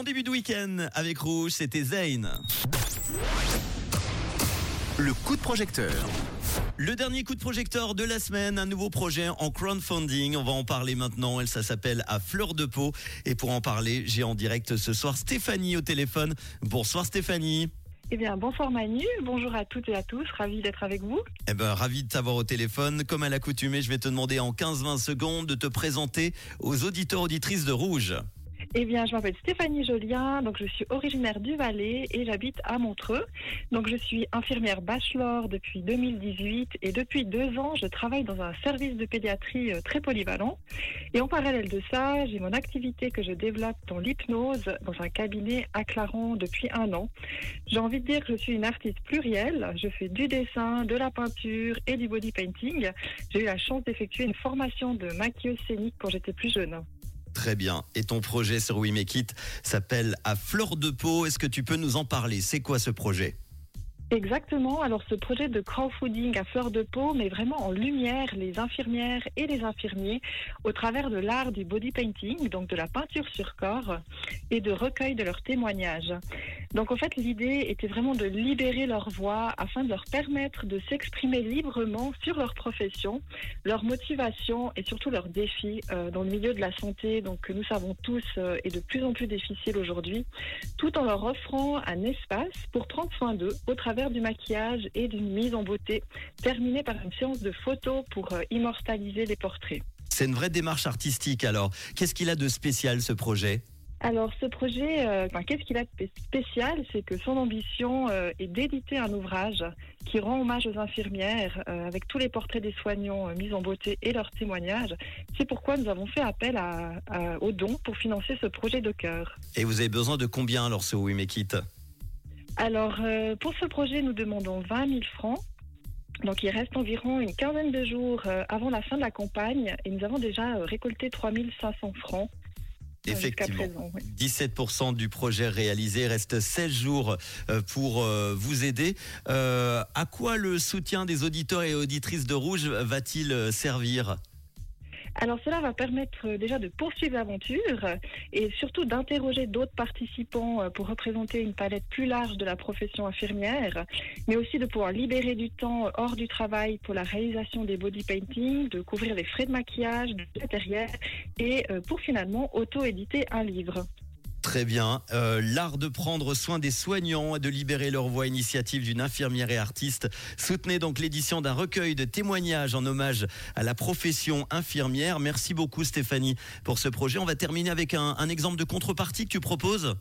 Bon début de week-end avec Rouge, c'était Zayn. Le coup de projecteur. Le dernier coup de projecteur de la semaine, un nouveau projet en crowdfunding. On va en parler maintenant. Elle, ça s'appelle À Fleur de Peau. Et pour en parler, j'ai en direct ce soir Stéphanie au téléphone. Bonsoir Stéphanie. Eh bien, bonsoir Manu, bonjour à toutes et à tous, ravi d'être avec vous. Eh ben, ravi de t'avoir au téléphone. Comme à l'accoutumée, je vais te demander en 15-20 secondes de te présenter aux auditeurs auditrices de Rouge. Eh bien, je m'appelle Stéphanie Jolien, donc je suis originaire du Valais et j'habite à Montreux. Donc je suis infirmière bachelor depuis 2018 et depuis deux ans, je travaille dans un service de pédiatrie euh, très polyvalent. Et en parallèle de ça, j'ai mon activité que je développe dans l'hypnose dans un cabinet à Clarence depuis un an. J'ai envie de dire que je suis une artiste plurielle. Je fais du dessin, de la peinture et du body painting. J'ai eu la chance d'effectuer une formation de maquilleuse scénique quand j'étais plus jeune. Très bien. Et ton projet sur We Make It s'appelle À Fleur de Peau. Est-ce que tu peux nous en parler? C'est quoi ce projet? Exactement. Alors ce projet de crowdfunding à fleur de peau met vraiment en lumière les infirmières et les infirmiers au travers de l'art du body painting, donc de la peinture sur corps et de recueil de leurs témoignages. Donc en fait l'idée était vraiment de libérer leur voix afin de leur permettre de s'exprimer librement sur leur profession, leur motivation et surtout leurs défis euh, dans le milieu de la santé, donc que nous savons tous euh, est de plus en plus difficile aujourd'hui, tout en leur offrant un espace pour prendre soin d'eux au travers du maquillage et d'une mise en beauté, terminée par une séance de photos pour euh, immortaliser les portraits. C'est une vraie démarche artistique alors. Qu'est-ce qu'il a de spécial ce projet? Alors ce projet, euh, qu'est-ce qu'il a de spécial? C'est que son ambition euh, est d'éditer un ouvrage qui rend hommage aux infirmières avec tous les portraits des soignants mis en beauté et leurs témoignages. C'est pourquoi nous avons fait appel à, aux dons pour financer ce projet de cœur. Et vous avez besoin de combien alors ce We Make It alors, euh, pour ce projet, nous demandons 20 000 francs. Donc, il reste environ une quinzaine de jours euh, avant la fin de la campagne et nous avons déjà euh, récolté 3 500 francs. Effectivement, 17% du projet réalisé, reste 16 jours pour vous aider. à quoi le soutien des auditeurs et auditrices de Rouge va-t-il servir? Alors cela va permettre euh, déjà de poursuivre l'aventure et surtout d'interroger d'autres participants euh, pour représenter une palette plus large de la profession infirmière, mais aussi de pouvoir libérer du temps hors du travail pour la réalisation des body painting, de couvrir les frais de maquillage, de matériel et euh, pour finalement auto-éditer un livre. Très bien. Euh, L'art de prendre soin des soignants et de libérer leur voix, initiative d'une infirmière et artiste. Soutenez donc l'édition d'un recueil de témoignages en hommage à la profession infirmière. Merci beaucoup Stéphanie pour ce projet. On va terminer avec un, un exemple de contrepartie que tu proposes?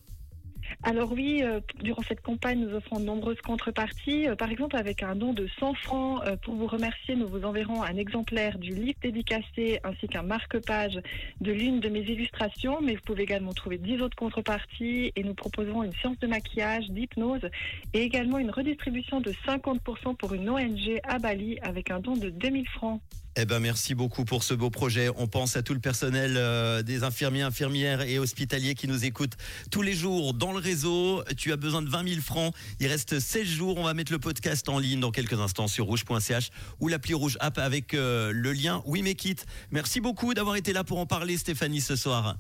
Alors oui, euh, durant cette campagne, nous offrons de nombreuses contreparties. Euh, par exemple, avec un don de 100 francs, euh, pour vous remercier, nous vous enverrons un exemplaire du livre dédicacé ainsi qu'un marque-page de l'une de mes illustrations. Mais vous pouvez également trouver 10 autres contreparties et nous proposerons une séance de maquillage, d'hypnose et également une redistribution de 50% pour une ONG à Bali avec un don de 2000 francs. Eh ben merci beaucoup pour ce beau projet. On pense à tout le personnel euh, des infirmiers, infirmières et hospitaliers qui nous écoutent tous les jours dans le réseau. Tu as besoin de 20 000 francs. Il reste 16 jours. On va mettre le podcast en ligne dans quelques instants sur rouge.ch ou l'appli Rouge App avec euh, le lien mais quitte. Merci beaucoup d'avoir été là pour en parler Stéphanie ce soir.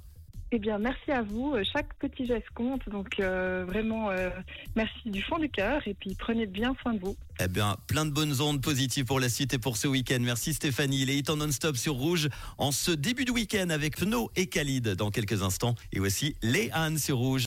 Eh bien, merci à vous. Chaque petit geste compte. Donc, euh, vraiment, euh, merci du fond du cœur. Et puis, prenez bien soin de vous. Eh bien, plein de bonnes ondes positives pour la suite et pour ce week-end. Merci Stéphanie. Il est en non-stop sur Rouge en ce début de week-end avec Fno et Khalid dans quelques instants. Et aussi les sur Rouge.